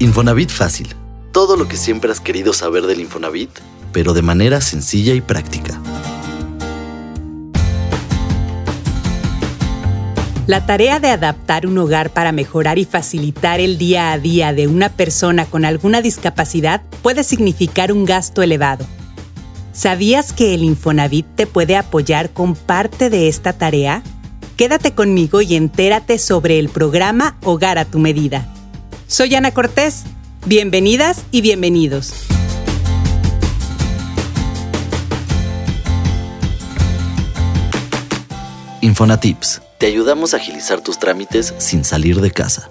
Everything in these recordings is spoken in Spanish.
Infonavit Fácil. Todo lo que siempre has querido saber del Infonavit, pero de manera sencilla y práctica. La tarea de adaptar un hogar para mejorar y facilitar el día a día de una persona con alguna discapacidad puede significar un gasto elevado. ¿Sabías que el Infonavit te puede apoyar con parte de esta tarea? Quédate conmigo y entérate sobre el programa Hogar a tu medida. Soy Ana Cortés. Bienvenidas y bienvenidos. Infonatips. Te ayudamos a agilizar tus trámites sin salir de casa.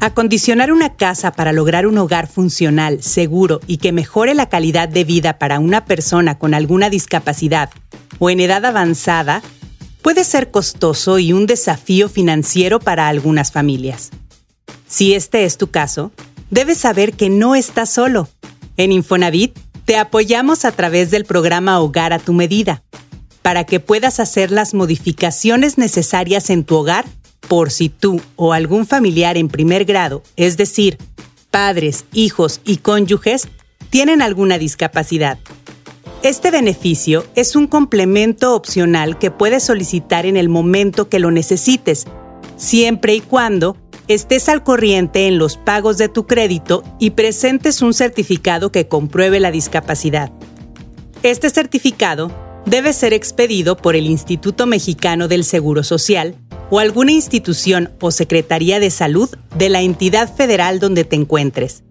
Acondicionar una casa para lograr un hogar funcional, seguro y que mejore la calidad de vida para una persona con alguna discapacidad o en edad avanzada puede ser costoso y un desafío financiero para algunas familias. Si este es tu caso, debes saber que no estás solo. En Infonavit te apoyamos a través del programa Hogar a tu medida, para que puedas hacer las modificaciones necesarias en tu hogar por si tú o algún familiar en primer grado, es decir, padres, hijos y cónyuges, tienen alguna discapacidad. Este beneficio es un complemento opcional que puedes solicitar en el momento que lo necesites, siempre y cuando estés al corriente en los pagos de tu crédito y presentes un certificado que compruebe la discapacidad. Este certificado debe ser expedido por el Instituto Mexicano del Seguro Social o alguna institución o Secretaría de Salud de la entidad federal donde te encuentres.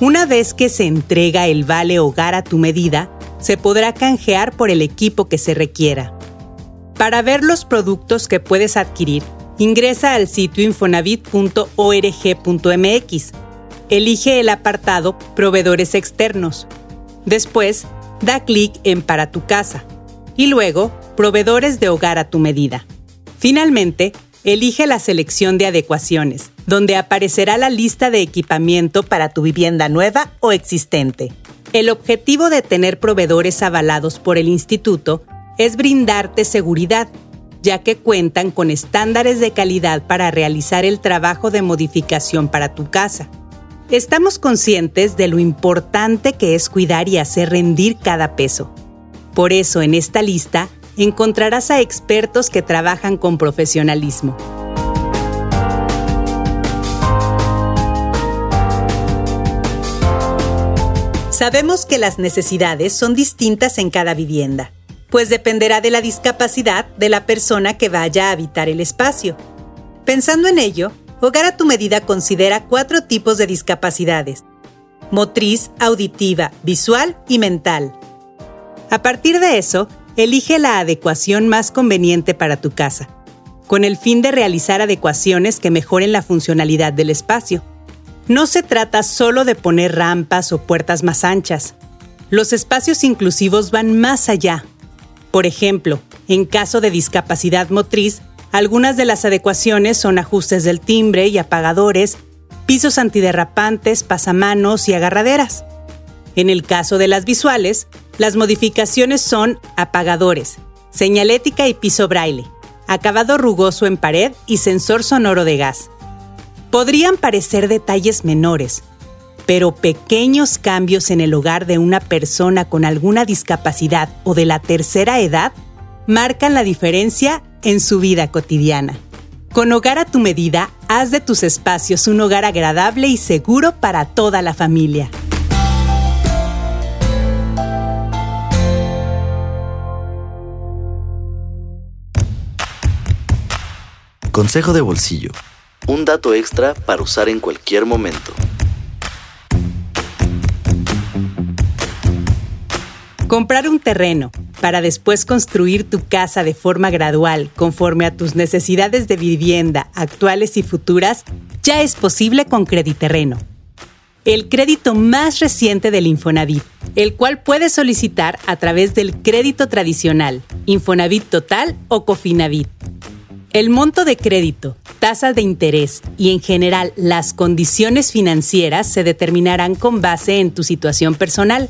Una vez que se entrega el vale hogar a tu medida, se podrá canjear por el equipo que se requiera. Para ver los productos que puedes adquirir, ingresa al sitio infonavit.org.mx. Elige el apartado Proveedores externos. Después, da clic en Para tu casa y luego Proveedores de hogar a tu medida. Finalmente, elige la selección de adecuaciones, donde aparecerá la lista de equipamiento para tu vivienda nueva o existente. El objetivo de tener proveedores avalados por el instituto es brindarte seguridad, ya que cuentan con estándares de calidad para realizar el trabajo de modificación para tu casa. Estamos conscientes de lo importante que es cuidar y hacer rendir cada peso. Por eso en esta lista encontrarás a expertos que trabajan con profesionalismo. Sabemos que las necesidades son distintas en cada vivienda, pues dependerá de la discapacidad de la persona que vaya a habitar el espacio. Pensando en ello, Hogar a tu medida considera cuatro tipos de discapacidades. Motriz, auditiva, visual y mental. A partir de eso, elige la adecuación más conveniente para tu casa, con el fin de realizar adecuaciones que mejoren la funcionalidad del espacio. No se trata solo de poner rampas o puertas más anchas. Los espacios inclusivos van más allá. Por ejemplo, en caso de discapacidad motriz, algunas de las adecuaciones son ajustes del timbre y apagadores, pisos antiderrapantes, pasamanos y agarraderas. En el caso de las visuales, las modificaciones son apagadores, señalética y piso braille, acabado rugoso en pared y sensor sonoro de gas. Podrían parecer detalles menores, pero pequeños cambios en el hogar de una persona con alguna discapacidad o de la tercera edad marcan la diferencia en su vida cotidiana. Con Hogar a tu medida, haz de tus espacios un hogar agradable y seguro para toda la familia. Consejo de bolsillo un dato extra para usar en cualquier momento. Comprar un terreno para después construir tu casa de forma gradual conforme a tus necesidades de vivienda actuales y futuras ya es posible con Crediterreno. El crédito más reciente del Infonavit, el cual puedes solicitar a través del crédito tradicional, Infonavit Total o Cofinavit. El monto de crédito, tasas de interés y en general las condiciones financieras se determinarán con base en tu situación personal.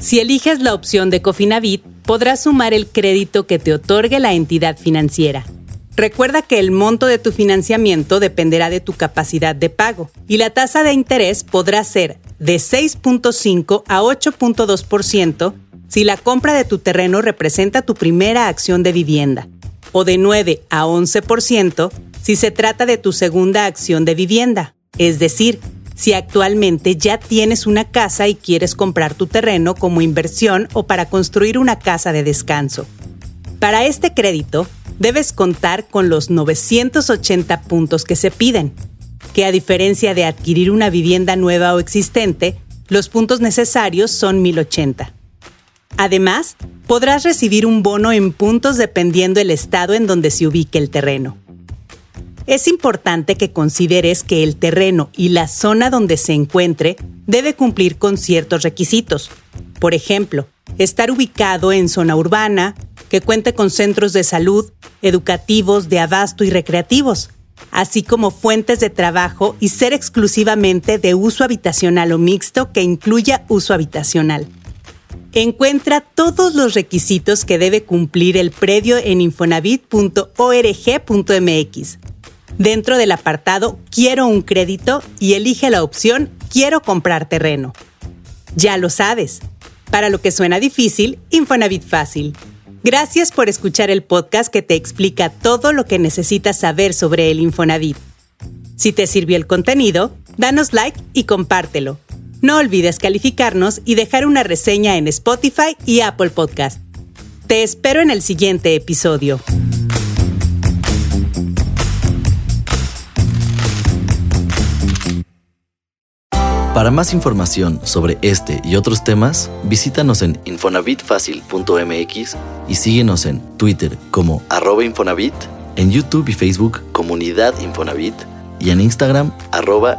Si eliges la opción de Cofinavit, podrás sumar el crédito que te otorgue la entidad financiera. Recuerda que el monto de tu financiamiento dependerá de tu capacidad de pago y la tasa de interés podrá ser de 6.5 a 8.2% si la compra de tu terreno representa tu primera acción de vivienda, o de 9 a 11% si se trata de tu segunda acción de vivienda, es decir, si actualmente ya tienes una casa y quieres comprar tu terreno como inversión o para construir una casa de descanso. Para este crédito, debes contar con los 980 puntos que se piden, que a diferencia de adquirir una vivienda nueva o existente, los puntos necesarios son 1080. Además, podrás recibir un bono en puntos dependiendo el estado en donde se ubique el terreno. Es importante que consideres que el terreno y la zona donde se encuentre debe cumplir con ciertos requisitos. Por ejemplo, estar ubicado en zona urbana, que cuente con centros de salud, educativos, de abasto y recreativos, así como fuentes de trabajo y ser exclusivamente de uso habitacional o mixto que incluya uso habitacional. Encuentra todos los requisitos que debe cumplir el predio en infonavit.org.mx. Dentro del apartado Quiero un crédito y elige la opción Quiero comprar terreno. Ya lo sabes. Para lo que suena difícil, Infonavit fácil. Gracias por escuchar el podcast que te explica todo lo que necesitas saber sobre el Infonavit. Si te sirvió el contenido, danos like y compártelo. No olvides calificarnos y dejar una reseña en Spotify y Apple Podcast. Te espero en el siguiente episodio. Para más información sobre este y otros temas, visítanos en infonavitfacil.mx y síguenos en Twitter como arroba Infonavit, en YouTube y Facebook Comunidad Infonavit y en Instagram arroba.